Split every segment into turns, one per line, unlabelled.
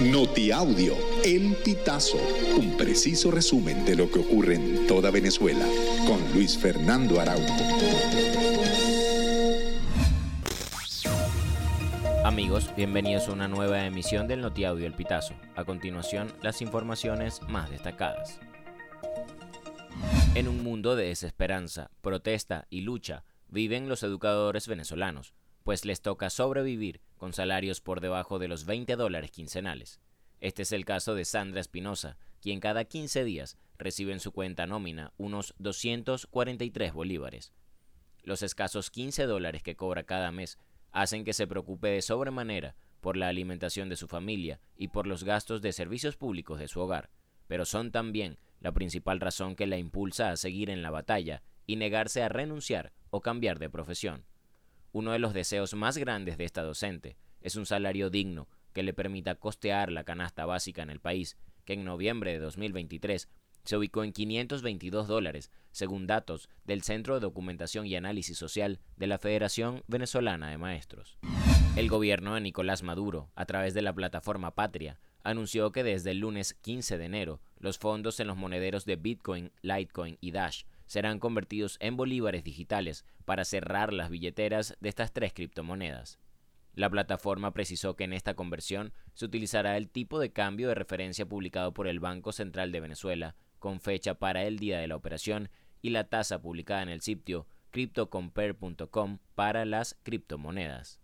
Notiaudio, El Pitazo, un preciso resumen de lo que ocurre en toda Venezuela, con Luis Fernando Araújo.
Amigos, bienvenidos a una nueva emisión del Notiaudio El Pitazo. A continuación, las informaciones más destacadas. En un mundo de desesperanza, protesta y lucha, viven los educadores venezolanos, pues les toca sobrevivir con salarios por debajo de los 20 dólares quincenales. Este es el caso de Sandra Espinosa, quien cada 15 días recibe en su cuenta nómina unos 243 bolívares. Los escasos 15 dólares que cobra cada mes hacen que se preocupe de sobremanera por la alimentación de su familia y por los gastos de servicios públicos de su hogar, pero son también la principal razón que la impulsa a seguir en la batalla y negarse a renunciar o cambiar de profesión. Uno de los deseos más grandes de esta docente es un salario digno que le permita costear la canasta básica en el país, que en noviembre de 2023 se ubicó en 522 dólares, según datos del Centro de Documentación y Análisis Social de la Federación Venezolana de Maestros. El gobierno de Nicolás Maduro, a través de la plataforma Patria, anunció que desde el lunes 15 de enero los fondos en los monederos de Bitcoin, Litecoin y Dash serán convertidos en bolívares digitales para cerrar las billeteras de estas tres criptomonedas. La plataforma precisó que en esta conversión se utilizará el tipo de cambio de referencia publicado por el Banco Central de Venezuela con fecha para el día de la operación y la tasa publicada en el sitio cryptocompare.com para las criptomonedas.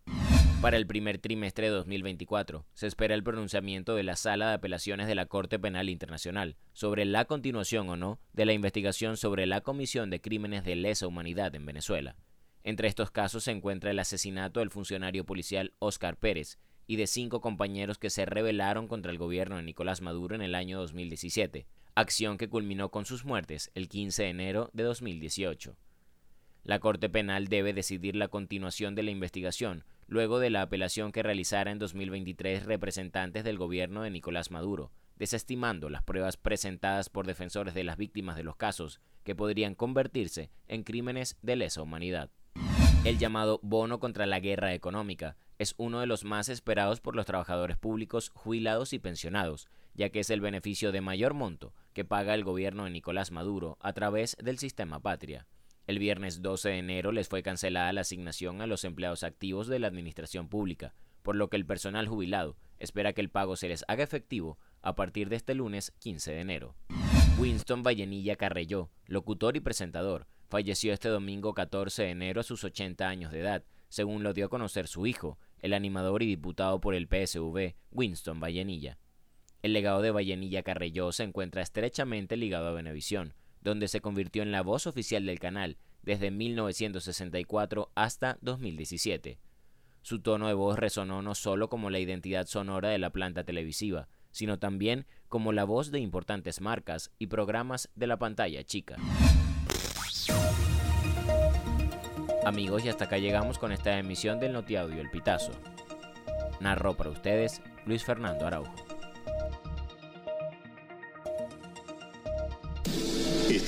Para el primer trimestre de 2024 se espera el pronunciamiento de la Sala de Apelaciones de la Corte Penal Internacional sobre la continuación o no de la investigación sobre la comisión de crímenes de lesa humanidad en Venezuela. Entre estos casos se encuentra el asesinato del funcionario policial Oscar Pérez y de cinco compañeros que se rebelaron contra el gobierno de Nicolás Maduro en el año 2017, acción que culminó con sus muertes el 15 de enero de 2018. La Corte Penal debe decidir la continuación de la investigación luego de la apelación que realizara en 2023 representantes del gobierno de Nicolás Maduro, desestimando las pruebas presentadas por defensores de las víctimas de los casos que podrían convertirse en crímenes de lesa humanidad. El llamado bono contra la guerra económica es uno de los más esperados por los trabajadores públicos jubilados y pensionados, ya que es el beneficio de mayor monto que paga el gobierno de Nicolás Maduro a través del sistema patria. El viernes 12 de enero les fue cancelada la asignación a los empleados activos de la administración pública, por lo que el personal jubilado espera que el pago se les haga efectivo a partir de este lunes 15 de enero. Winston Vallenilla Carrelló, locutor y presentador, falleció este domingo 14 de enero a sus 80 años de edad, según lo dio a conocer su hijo, el animador y diputado por el PSV, Winston Vallenilla. El legado de Vallenilla Carrelló se encuentra estrechamente ligado a Venevisión, donde se convirtió en la voz oficial del canal desde 1964 hasta 2017. Su tono de voz resonó no solo como la identidad sonora de la planta televisiva, sino también como la voz de importantes marcas y programas de la pantalla chica. Amigos, y hasta acá llegamos con esta emisión del Notiaudio El Pitazo. Narró para ustedes Luis Fernando Araujo.